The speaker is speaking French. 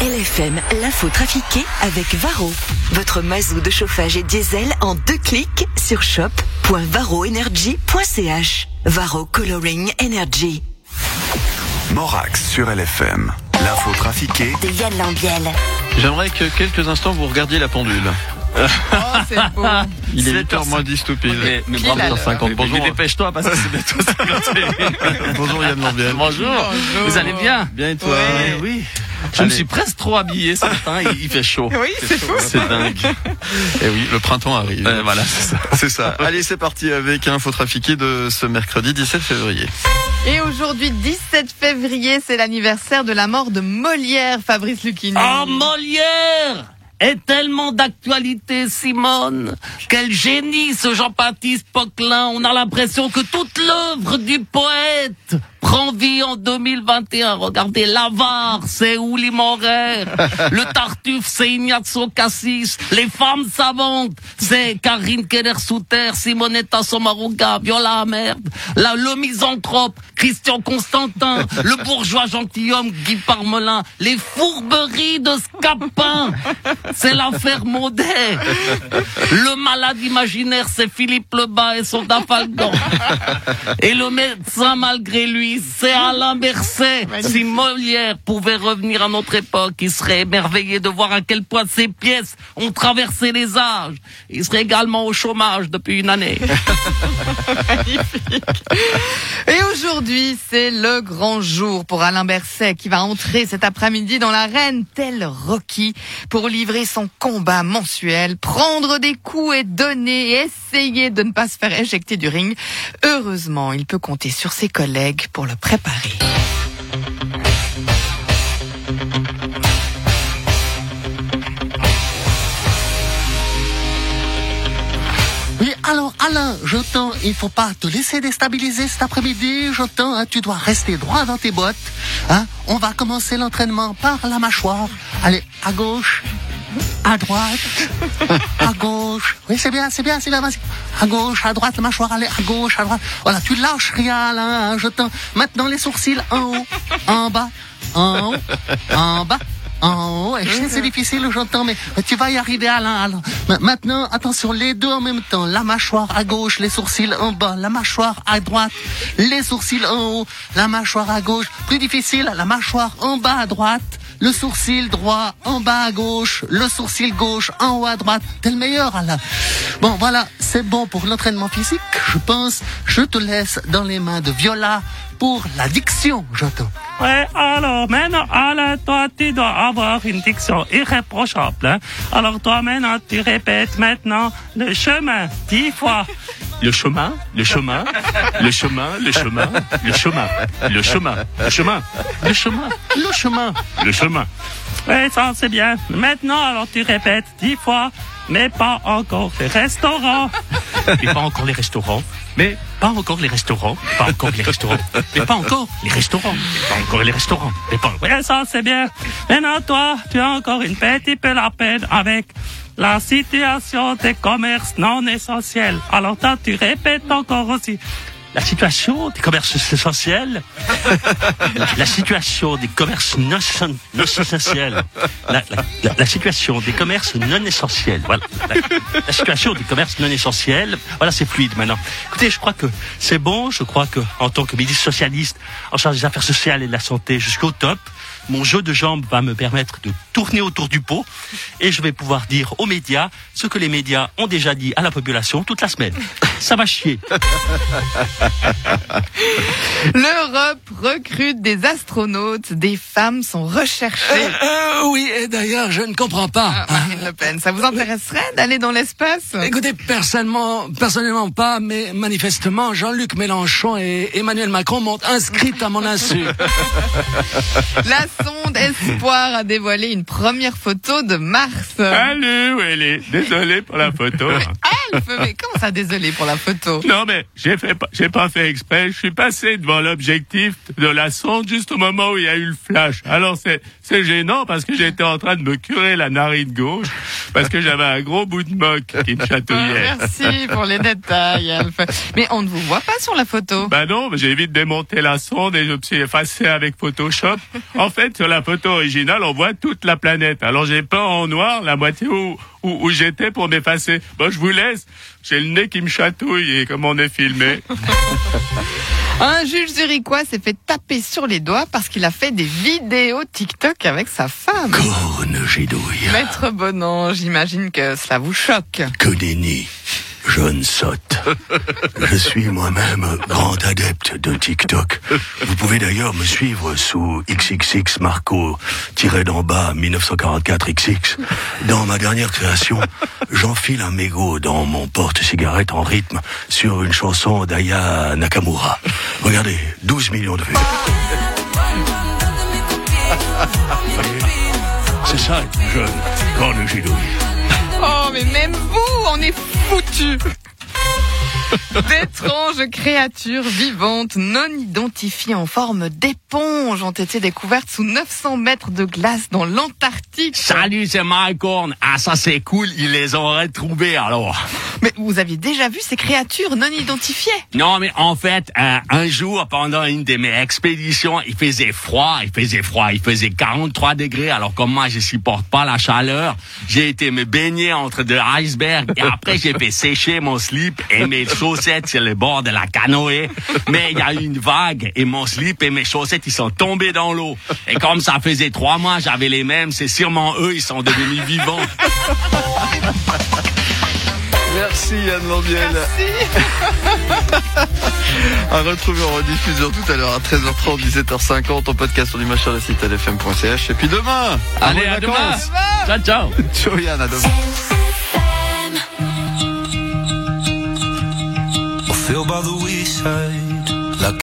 LFM, l'info trafiquée avec Varro. Votre mazou de chauffage et diesel en deux clics sur shop.varroenergy.ch. Varro Coloring Energy. Morax sur LFM. L'info trafiquée De Yann Lambiel. J'aimerais que quelques instants vous regardiez la pendule. Oh, c'est beau. Il est 7 8h moins 10 tout pile. Mais- mais bravo, 50. mais- Bonjour. mais dépêche-toi parce que c'est bientôt 51. Bonjour Yann Lambiel. Bonjour. Bonjour. Vous allez bien? Bien et toi? Oui, oui. Je Allez. me suis presque trop habillé ce matin, il, il fait chaud. Oui, c'est fou. C'est dingue. Et oui, le printemps arrive. Euh, voilà, c'est ça. C'est ça. Allez, c'est parti avec Info trafiqué de ce mercredi 17 février. Et aujourd'hui, 17 février, c'est l'anniversaire de la mort de Molière, Fabrice Lucchini. Oh, Molière est tellement d'actualité, Simone. Quel génie, ce Jean-Baptiste Poquelin. On a l'impression que toute l'œuvre du poète prend vie en 2021. Regardez, l'avare, c'est Uli Maurer. Le Tartuffe, c'est Ignazio Cassis. Les femmes savantes, c'est Karine Keller-Souter, Simonetta Sommaruga, Viola Merde. La, le misanthrope, Christian Constantin. Le bourgeois gentilhomme, Guy Parmelin. Les fourberies de Scapin, c'est l'affaire Maudet. Le malade imaginaire, c'est Philippe Lebas et son Dafalgan. Et le médecin, malgré lui, c'est Alain Berset. Si Molière pouvait revenir à notre époque, il serait émerveillé de voir à quel point ses pièces ont traversé les âges. Il serait également au chômage depuis une année. Et aujourd'hui, c'est le grand jour pour Alain Berset qui va entrer cet après-midi dans l'arène tel Rocky pour livrer son combat mensuel, prendre des coups et donner et essayer de ne pas se faire éjecter du ring. Heureusement, il peut compter sur ses collègues pour le préparer. Alain, j'entends, il faut pas te laisser déstabiliser cet après-midi, j'entends, hein, tu dois rester droit dans tes bottes. Hein. On va commencer l'entraînement par la mâchoire. Allez, à gauche, à droite, à gauche. Oui, c'est bien, c'est bien, c'est bien, vas-y. À gauche, à droite, la mâchoire, allez, à gauche, à droite. Voilà, tu lâches rien, Alain, hein. Maintenant, les sourcils en haut, en bas, en haut, en bas. Sais, c'est difficile, j'entends, mais tu vas y arriver, Alain. Ma- maintenant, attention, les deux en même temps. La mâchoire à gauche, les sourcils en bas. La mâchoire à droite, les sourcils en haut. La mâchoire à gauche, plus difficile, la mâchoire en bas à droite. Le sourcil droit en bas à gauche, le sourcil gauche en haut à droite. T'es le meilleur, Alain. Bon, voilà, c'est bon pour l'entraînement physique, je pense. Je te laisse dans les mains de Viola pour la diction, j'entends. Ouais, alors maintenant, Alain, toi, tu dois avoir une diction irréprochable. hein. Alors toi, maintenant, tu répètes maintenant le chemin dix fois. Le chemin, le chemin, le chemin, le chemin, le chemin, le chemin, le chemin, le chemin, le chemin, le chemin. Ouais, ça, c'est bien. Maintenant, alors tu répètes dix fois, mais pas encore les restaurants. Mais pas encore les restaurants. Mais pas encore les restaurants. Pas encore les restaurants. Mais pas encore les restaurants. Pas encore les restaurants. Mais pas. Ouais, ça, c'est bien. Maintenant, toi, tu as encore une petite peu la peine avec la situation des commerces non essentiels. Alors, toi, tu répètes encore aussi. La situation des commerces essentiels. La, la situation des commerces non, non essentiels. La, la- la- situation des commerces non essentiels. Voilà. La, la situation des commerces non essentiels. Voilà, c'est fluide maintenant. Écoutez, je crois que c'est bon. Je crois que, en tant que ministre socialiste, en charge des affaires sociales et de la santé jusqu'au top, mon jeu de jambes va me permettre de tourner autour du pot et je vais pouvoir dire aux médias ce que les médias ont déjà dit à la population toute la semaine. Ça va chier. L'Europe recrute des astronautes, des femmes sont recherchées. Euh, oui, et d'ailleurs, je ne comprends pas. Ah, Marine Le Pen, ça vous intéresserait d'aller dans l'espace? Écoutez, personnellement, personnellement pas, mais manifestement, Jean-Luc Mélenchon et Emmanuel Macron m'ont inscrite à mon insu. La sonde Espoir a dévoilé une première photo de Mars. Allez, où elle est Désolé pour la photo. Mais comment ça, désolé pour la photo Non mais j'ai fait j'ai pas fait exprès. Je suis passé devant l'objectif de la sonde juste au moment où il y a eu le flash. Alors c'est c'est gênant parce que j'étais en train de me curer la narine gauche. Parce que j'avais un gros bout de moque qui me chatouillait. Ah, Merci pour les détails, Alf. Mais on ne vous voit pas sur la photo. Bah non, j'ai vite démonté la sonde et je me suis effacé avec Photoshop. En fait, sur la photo originale, on voit toute la planète. Alors j'ai peint en noir la moitié où, où, où j'étais pour m'effacer. Bon, je vous laisse. J'ai le nez qui me chatouille et comme on est filmé. Un juge zurichois s'est fait taper sur les doigts parce qu'il a fait des vidéos TikTok avec sa femme. Corne Maître Bonan, j'imagine que cela vous choque. que nenni, jeune sotte. Je suis moi-même grand adepte de TikTok. Vous pouvez d'ailleurs me suivre sous XXX Marco, tiré d'en bas 1944XX. Dans ma dernière création, j'enfile un mégot dans mon porte-cigarette en rythme sur une chanson d'Aya Nakamura. Regardez, 12 millions de vues. C'est ça, jeune, corne gidouille. Oh, mais même vous, on est @웃 D'étranges créatures vivantes non identifiées en forme d'éponge ont été découvertes sous 900 mètres de glace dans l'Antarctique. Salut, c'est Mike Horn. Ah, ça c'est cool, ils les ont retrouvés alors. Mais vous aviez déjà vu ces créatures non identifiées? Non, mais en fait, euh, un jour, pendant une de mes expéditions, il faisait froid, il faisait froid, il faisait 43 degrés. Alors comme moi, je supporte pas la chaleur, j'ai été me baigner entre deux icebergs et après j'ai fait sécher mon slip et mes chaussettes sur le bord de la canoë. Mais il y a eu une vague et mon slip et mes chaussettes, ils sont tombés dans l'eau. Et comme ça faisait trois mois, j'avais les mêmes, c'est sûrement eux, ils sont devenus vivants. Merci Yann Lambiel. à retrouver en rediffusion tout à l'heure à 13h30, 17h50 en podcast sur l'image sur le site lfm.ch. Et puis demain, Allez, bonnes à demain. Ciao, ciao. Ciao Yann, à demain. I feel by the wayside